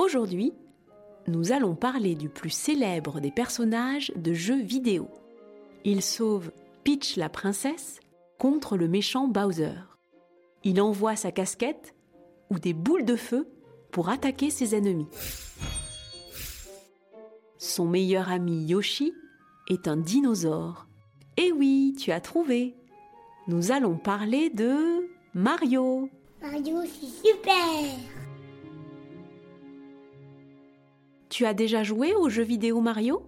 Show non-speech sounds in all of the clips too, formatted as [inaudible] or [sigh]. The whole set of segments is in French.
Aujourd'hui, nous allons parler du plus célèbre des personnages de jeux vidéo. Il sauve Peach la princesse contre le méchant Bowser. Il envoie sa casquette ou des boules de feu pour attaquer ses ennemis. Son meilleur ami Yoshi est un dinosaure. Eh oui, tu as trouvé. Nous allons parler de Mario. Mario, c'est super Tu as déjà joué au jeu vidéo Mario?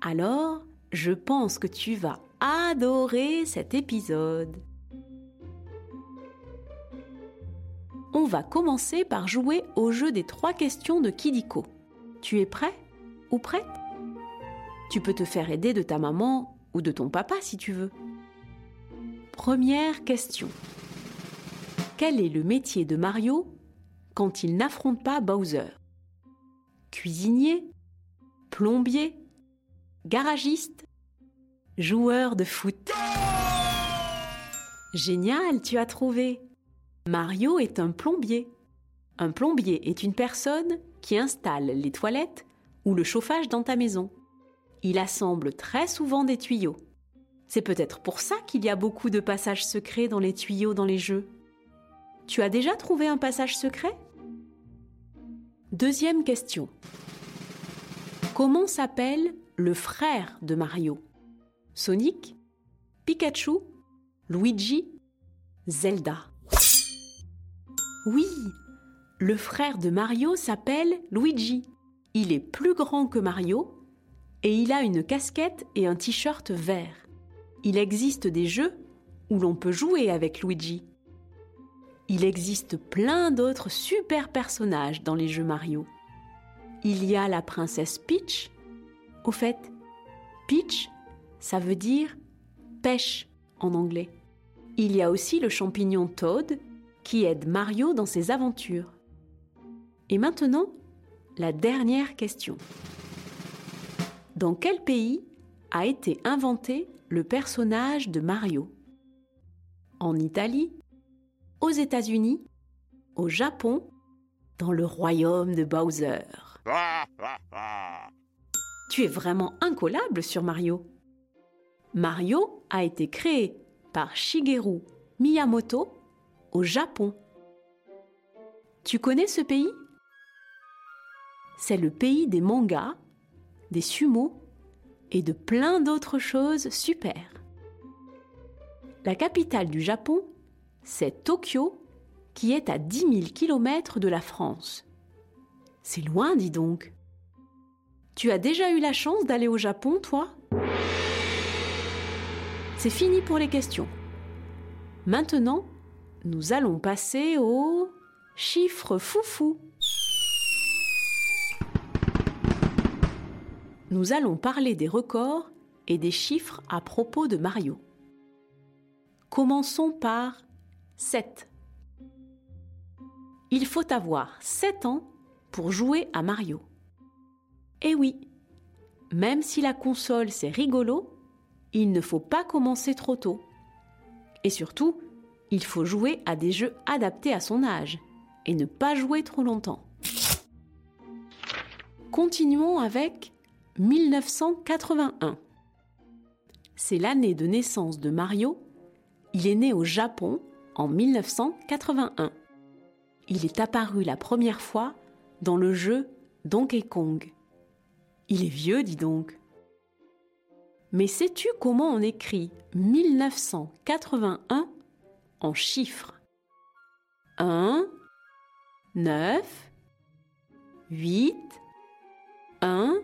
Alors, je pense que tu vas adorer cet épisode. On va commencer par jouer au jeu des trois questions de Kidiko. Tu es prêt ou prête? Tu peux te faire aider de ta maman ou de ton papa si tu veux. Première question. Quel est le métier de Mario quand il n'affronte pas Bowser? Cuisinier Plombier Garagiste Joueur de foot Génial, tu as trouvé Mario est un plombier. Un plombier est une personne qui installe les toilettes ou le chauffage dans ta maison. Il assemble très souvent des tuyaux. C'est peut-être pour ça qu'il y a beaucoup de passages secrets dans les tuyaux dans les jeux. Tu as déjà trouvé un passage secret? Deuxième question. Comment s'appelle le frère de Mario? Sonic Pikachu Luigi Zelda? Oui, le frère de Mario s'appelle Luigi. Il est plus grand que Mario et il a une casquette et un t-shirt vert. Il existe des jeux où l'on peut jouer avec Luigi. Il existe plein d'autres super personnages dans les jeux Mario. Il y a la princesse Peach. Au fait, Peach, ça veut dire pêche en anglais. Il y a aussi le champignon Toad qui aide Mario dans ses aventures. Et maintenant, la dernière question. Dans quel pays a été inventé le personnage de Mario? En Italie aux États-Unis, au Japon, dans le royaume de Bowser. [laughs] tu es vraiment incollable sur Mario. Mario a été créé par Shigeru Miyamoto au Japon. Tu connais ce pays? C'est le pays des mangas, des sumos et de plein d'autres choses super. La capitale du Japon c'est Tokyo qui est à 10 000 km de la France. C'est loin, dis donc. Tu as déjà eu la chance d'aller au Japon, toi? C'est fini pour les questions. Maintenant, nous allons passer au chiffre foufou. Nous allons parler des records et des chiffres à propos de Mario. Commençons par 7. Il faut avoir 7 ans pour jouer à Mario. Eh oui, même si la console c'est rigolo, il ne faut pas commencer trop tôt. Et surtout, il faut jouer à des jeux adaptés à son âge et ne pas jouer trop longtemps. Continuons avec 1981. C'est l'année de naissance de Mario. Il est né au Japon en 1981. Il est apparu la première fois dans le jeu Donkey Kong. Il est vieux, dis donc. Mais sais-tu comment on écrit 1981 en chiffres? 1, 9, 8, 1,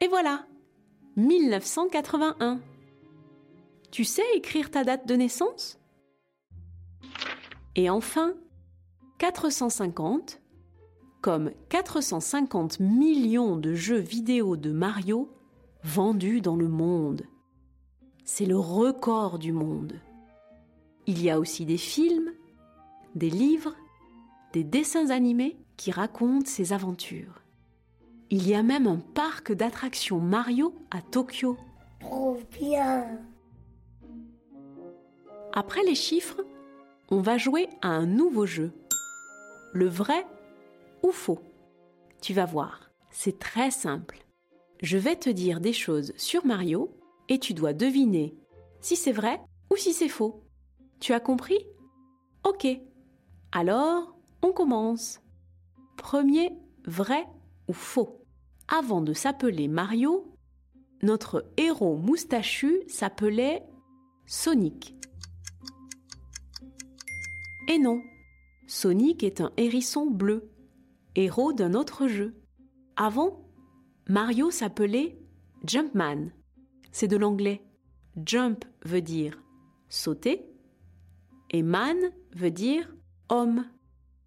et voilà, 1981. Tu sais écrire ta date de naissance? Et enfin, 450 comme 450 millions de jeux vidéo de Mario vendus dans le monde. C'est le record du monde. Il y a aussi des films, des livres, des dessins animés qui racontent ses aventures. Il y a même un parc d'attractions Mario à Tokyo. Trop bien. Après les chiffres, on va jouer à un nouveau jeu. Le vrai ou faux Tu vas voir, c'est très simple. Je vais te dire des choses sur Mario et tu dois deviner si c'est vrai ou si c'est faux. Tu as compris? Ok. Alors, on commence. Premier, vrai ou faux Avant de s'appeler Mario, notre héros moustachu s'appelait Sonic. Et non, Sonic est un hérisson bleu, héros d'un autre jeu. Avant, Mario s'appelait Jumpman. C'est de l'anglais. Jump veut dire sauter et man veut dire homme.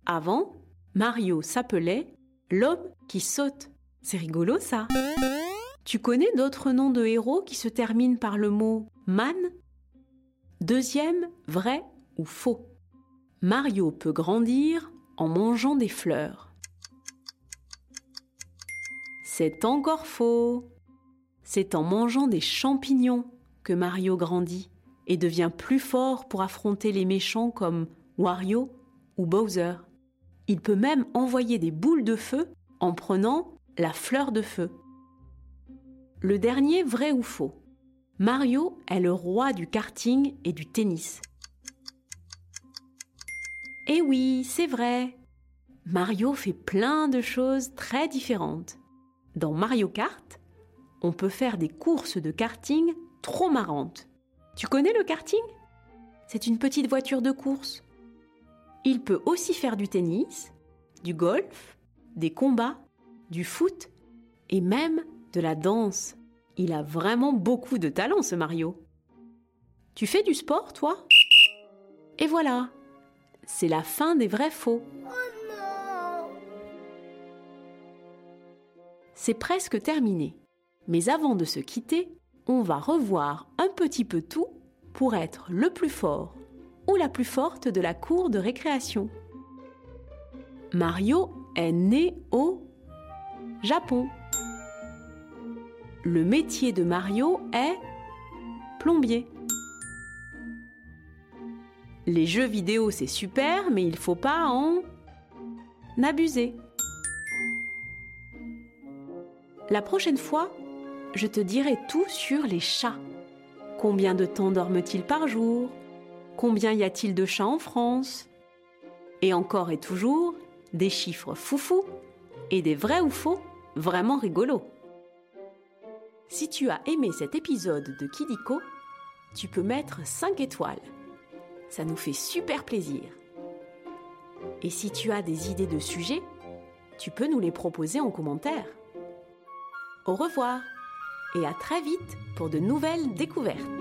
Avant, Mario s'appelait l'homme qui saute. C'est rigolo ça. Tu connais d'autres noms de héros qui se terminent par le mot man? Deuxième, vrai ou faux? Mario peut grandir en mangeant des fleurs. C'est encore faux. C'est en mangeant des champignons que Mario grandit et devient plus fort pour affronter les méchants comme Wario ou Bowser. Il peut même envoyer des boules de feu en prenant la fleur de feu. Le dernier vrai ou faux? Mario est le roi du karting et du tennis. Eh oui, c'est vrai. Mario fait plein de choses très différentes. Dans Mario Kart, on peut faire des courses de karting trop marrantes. Tu connais le karting? C'est une petite voiture de course. Il peut aussi faire du tennis, du golf, des combats, du foot et même de la danse. Il a vraiment beaucoup de talent, ce Mario. Tu fais du sport, toi? Et voilà, c'est la fin des vrais faux. C'est presque terminé. Mais avant de se quitter, on va revoir un petit peu tout pour être le plus fort ou la plus forte de la cour de récréation. Mario est né au Japon. Le métier de Mario est plombier. Les jeux vidéo, c'est super, mais il faut pas en abuser. La prochaine fois, je te dirai tout sur les chats. Combien de temps dorment-ils par jour? Combien y a-t-il de chats en France? Et encore et toujours, des chiffres foufous et des vrais ou faux vraiment rigolos. Si tu as aimé cet épisode de Kidiko, tu peux mettre 5 étoiles ça nous fait super plaisir. Et si tu as des idées de sujets, tu peux nous les proposer en commentaire. Au revoir et à très vite pour de nouvelles découvertes.